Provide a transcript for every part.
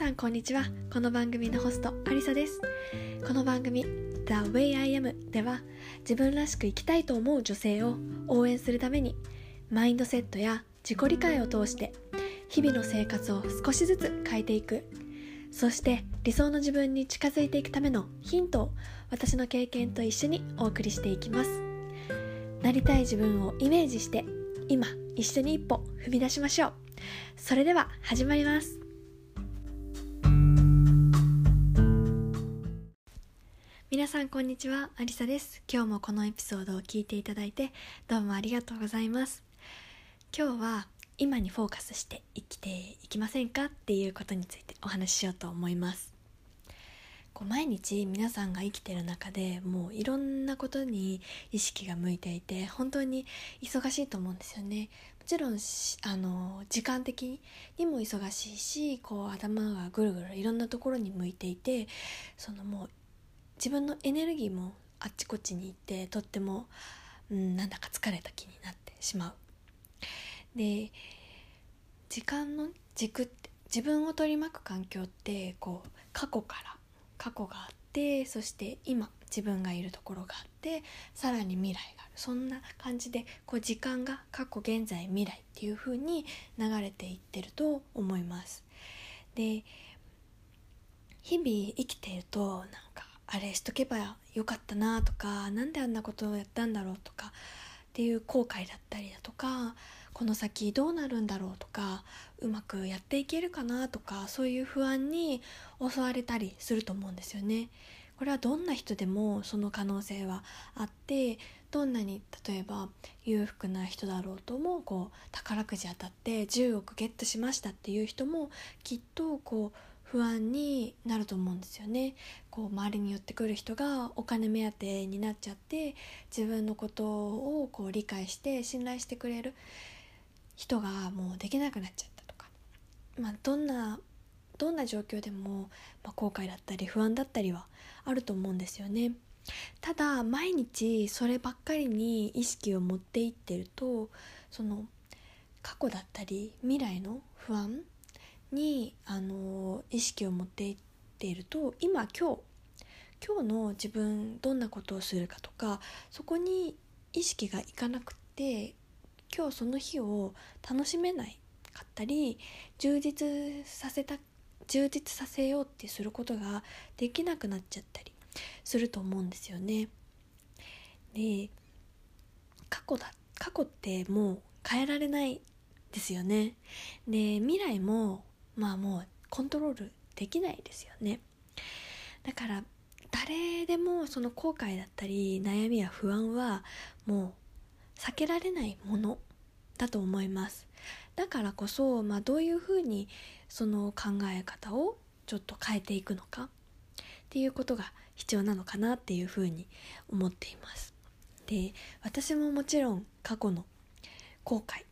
さんこんにちは。この番組のホストアリサです。この番組 The Way I Am では自分らしく生きたいと思う女性を応援するためにマインドセットや自己理解を通して日々の生活を少しずつ変えていく。そして理想の自分に近づいていくためのヒントを私の経験と一緒にお送りしていきます。なりたい自分をイメージして今一緒に一歩踏み出しましょう。それでは始まります。皆さんこんにちはアリサです。今日もこのエピソードを聞いていただいてどうもありがとうございます。今日は今にフォーカスして生きていきませんか？っていうことについてお話ししようと思います。こう毎日皆さんが生きてる中でもういろんなことに意識が向いていて本当に忙しいと思うんですよね。もちろんあの時間的にも忙しいしこう頭がぐるぐるいろんなところに向いていてそのもう自分のエネルギーもあっちこっちに行ってとっても、うん、なんだか疲れた気になってしまう。で時間の軸って自分を取り巻く環境ってこう過去から過去があってそして今自分がいるところがあってさらに未来がある。そんな感じでこう時間が過去現在未来っていう風に流れていってると思います。で日々生きているとなんかあれしとけばよかったなとか何であんなことをやったんだろうとかっていう後悔だったりだとかこの先どうなるんだろうとかうまくやっていけるかなとかそういう不安に襲われたりすると思うんですよね。これはどんな人でもその可能性はあってどんなに例えば裕福な人だろうともこう宝くじ当たって10億ゲットしましたっていう人もきっとこう不安になると思うんですよねこう周りに寄ってくる人がお金目当てになっちゃって自分のことをこう理解して信頼してくれる人がもうできなくなっちゃったとか、まあ、どんなどんな状況でも、まあ、後悔だったり不安だったりはあると思うんですよね。ただ毎日そればっかりに意識を持っていってるとその過去だったり未来の不安にあの意識を持っていっていると今今日今日の自分どんなことをするかとかそこに意識がいかなくて今日その日を楽しめないかったり充実させた充実させようってすることができなくなっちゃったりすると思うんですよね。で過去だ過去ってもう変えられないですよね。で未来もまあもうコントロールできないですよね。だから誰でもその後悔だったり悩みや不安はもう避けられないものだと思います。だからこそ、まあ、どういうふうにその考え方をちょっと変えていくのかっていうことが必要なのかなっていうふうに思っています。で私ももちろん過去の後悔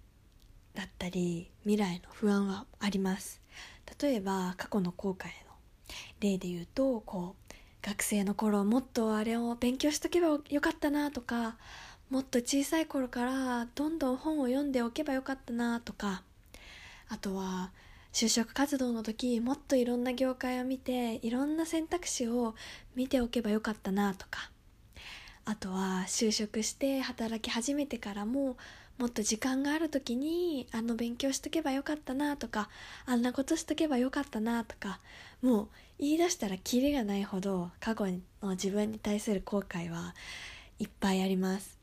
だったり未来の不安はあります。例えば過去の後悔の例で言うとこう学生の頃もっとあれを勉強しとけばよかったなとかもっと小さい頃からどんどん本を読んでおけばよかったなとかあとは就職活動の時もっといろんな業界を見ていろんな選択肢を見ておけばよかったなとかあとは就職して働き始めてからももっと時間がある時にあの勉強しとけばよかったなとかあんなことしとけばよかったなとかもう言い出したらキリがないほど過去の自分に対する後悔はいっぱいあります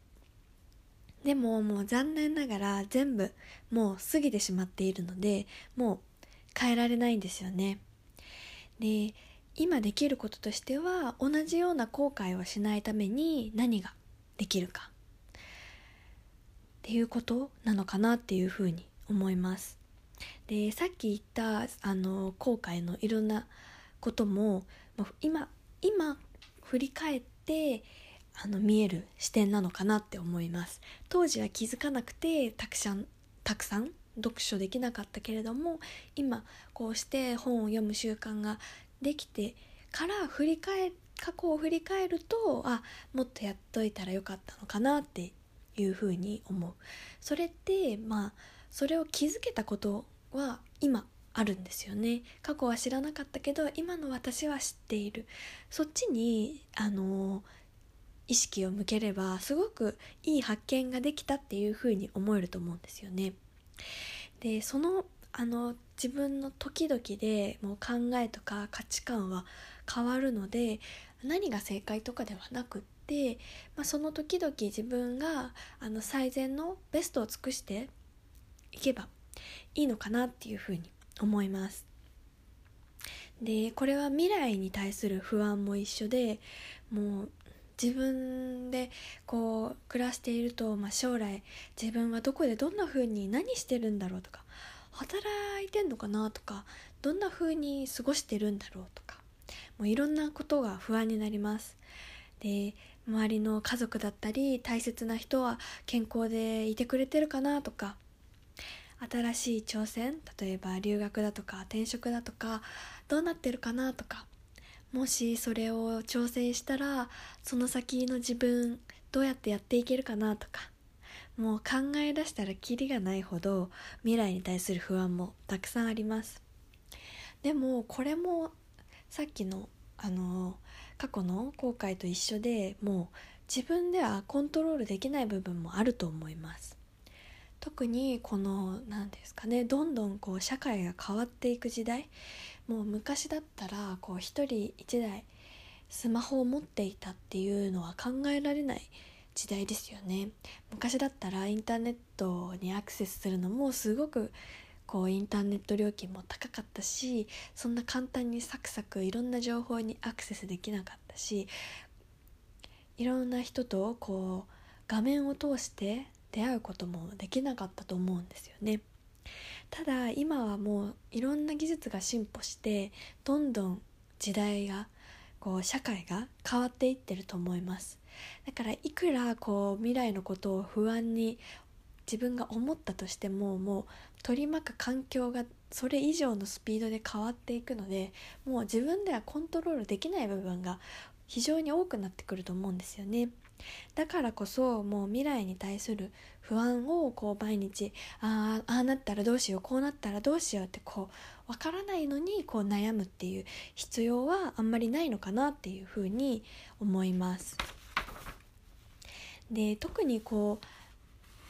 でももう残念ながら全部もう過ぎてしまっているのでもう変えられないんですよね。で今できることとしては同じような後悔をしないために何ができるかっていうことなのかなっていうふうに思います。でさっき言ったあの後悔のいろんなことも今今振り返ってあの見える視点なのかなって思います当時は気づかなくてたくさんたくさん読書できなかったけれども今こうして本を読む習慣ができてから振り返過去を振り返るとあもっとやっといたらよかったのかなっていうふうに思う。それってまあそれを気づけたことは今あるんですよね。過去は知らなかったけど今の私は知っている。そっちにあの意識を向ければすごくいい発見ができたっていうふうに思えると思うんですよね。でそのあの自分の時々でもう考えとか価値観は変わるので何が正解とかではなくっ、まあ、その時々自分があの最善のベストを尽くしていけばいいのかなっていうふうに思います。でこれは未来に対する不安も一緒でもう自分でこう暮らしていると、まあ、将来自分はどこでどんな風に何してるんだろうとか働いてんのかなとかどんな風に過ごしてるんだろうとかもういろんなことが不安になりますで周りの家族だったり大切な人は健康でいてくれてるかなとか新しい挑戦例えば留学だとか転職だとかどうなってるかなとかもしそれを挑戦したらその先の自分どうやってやっていけるかなとかもう考え出したらキリがないほど未来に対する不安もたくさんあります。でもこれもさっきのあの過去の後悔と一緒でもう自分ではコントロールできない部分もあると思います。特にこの何ですかねどんどんこう社会が変わっていく時代。もう昔だったらこう一人一台スマホを持っていたっていうのは考えられない時代ですよね。昔だったらインターネットにアクセスするのもすごくこうインターネット料金も高かったしそんな簡単にサクサクいろんな情報にアクセスできなかったしいろんな人とこう画面を通して出会うこともできなかったと思うんですよね。ただ今はもういろんな技術が進歩してどんどん時代がこう社会が変わっていってると思いますだからいくらこう未来のことを不安に自分が思ったとしてももう取り巻く環境がそれ以上のスピードで変わっていくのでもう自分ではコントロールできない部分が非常に多くなってくると思うんですよね。だからこそもう未来に対する不安をこう毎日ああなったらどうしようこうなったらどうしようってこう分からないのにこう悩むっていう必要はあんまりないのかなっていうふうに思います。で特にこ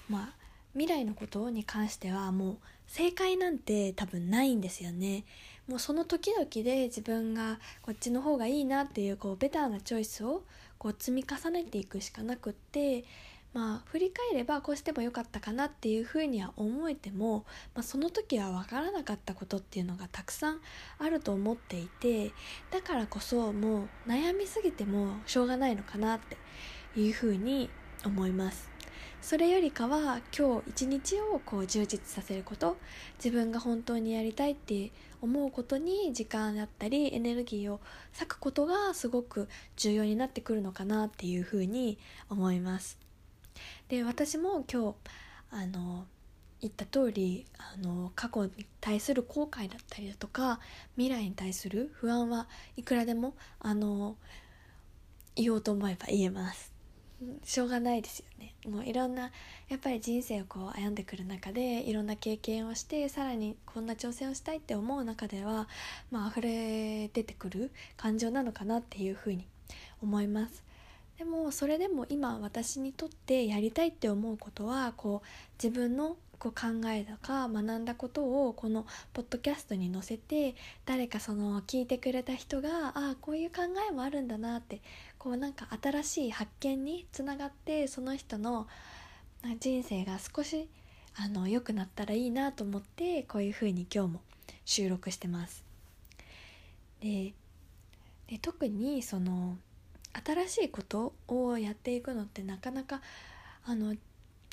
うまあ未来のことに関してはもう正解なんて多分ないんですよね。もうその時々で自分がこっちの方がいいなっていうこうベターなチョイスをこう積み重ねていくしかなくってまあ振り返ればこうしてもよかったかなっていうふうには思えても、まあ、その時は分からなかったことっていうのがたくさんあると思っていてだからこそもう悩みすぎてもしょうがないのかなっていうふうに思います。それよりかは今日一日をこう充実させること自分が本当にやりたいって思うことに時間だったりエネルギーを割くことがすごく重要になってくるのかなっていうふうに思います。で私も今日あの言った通りあの過去に対する後悔だったりだとか未来に対する不安はいくらでもあの言おうと思えば言えます。しょうがないですよね。もういろんなやっぱり人生をこう歩んでくる中でいろんな経験をしてさらにこんな挑戦をしたいって思う中ではまあ溢れ出てくる感情なのかなっていうふうに思います。でもそれでも今私にとってやりたいって思うことはこう自分のこう考えとか学んだことをこのポッドキャストに載せて誰かその聞いてくれた人がああこういう考えもあるんだなってこうなんか新しい発見につながってその人の人生が少しあの良くなったらいいなと思ってこういうふうに今日も収録してます。で特にその新しいことをやっていくのってなかなかあの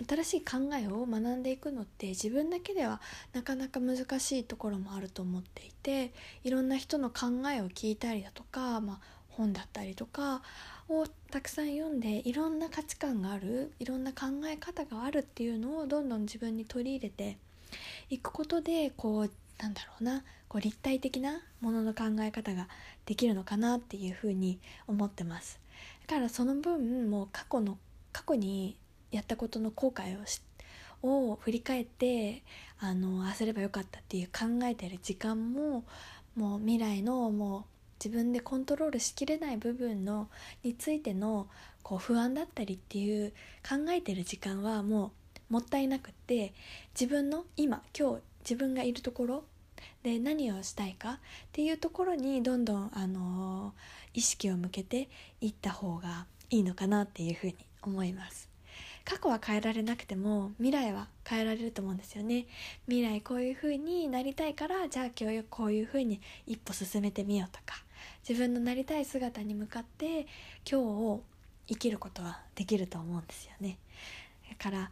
新しい考えを学んでいくのって自分だけではなかなか難しいところもあると思っていていろんな人の考えを聞いたりだとか、まあ、本だったりとかをたくさん読んでいろんな価値観があるいろんな考え方があるっていうのをどんどん自分に取り入れていくことでこうなんだろうなこう立体的なものの考え方ができるのかなっていうふうに思ってます。だからその分もう過去の過去にやったことの後悔をしを振り返ってあのあすればよかったっていう考えてる時間ももう未来のもう自分でコントロールしきれない部分のについてのこう不安だったりっていう考えてる時間はもうもったいなくって自分の今今日自分がいるところで何をしたいかっていうところにどんどん、あのー、意識を向けていった方がいいのかなっていうふうに思います。過去は変えられなくても未来は変えられると思うんですよね。未来こういう風になりたいからじゃあ今日こういう風に一歩進めてみようとか自分のなりたい姿に向かって今日を生きることはできると思うんですよね。だから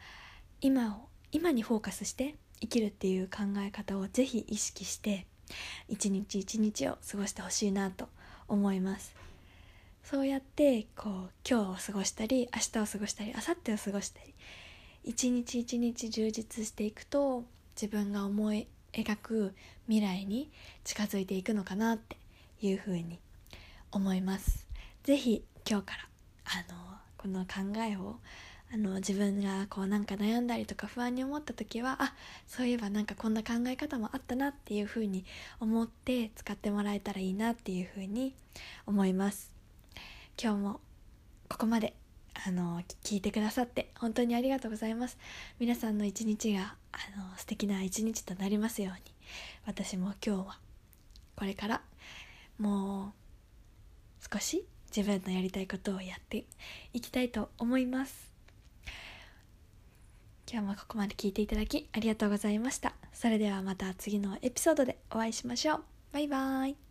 今を今にフォーカスして生きるっていう考え方をぜひ意識して一日一日を過ごしてほしいなと思います。そうやってこう今日を過ごしたり明日を過ごしたり明後日を過ごしたり一日一日充実していくと自分が思い描く未来に近づいていくのかなっていうふうに思います。是非今日からあのこの考えをあの自分がこうなんか悩んだりとか不安に思った時はあそういえばなんかこんな考え方もあったなっていうふうに思って使ってもらえたらいいなっていうふうに思います。今日もここまであの聞いてくださって本当にありがとうございます。皆さんの一日があの素敵な一日となりますように私も今日はこれからもう少し自分のやりたいことをやっていきたいと思います。今日もここまで聞いていただきありがとうございました。それではまた次のエピソードでお会いしましょう。バイバーイ。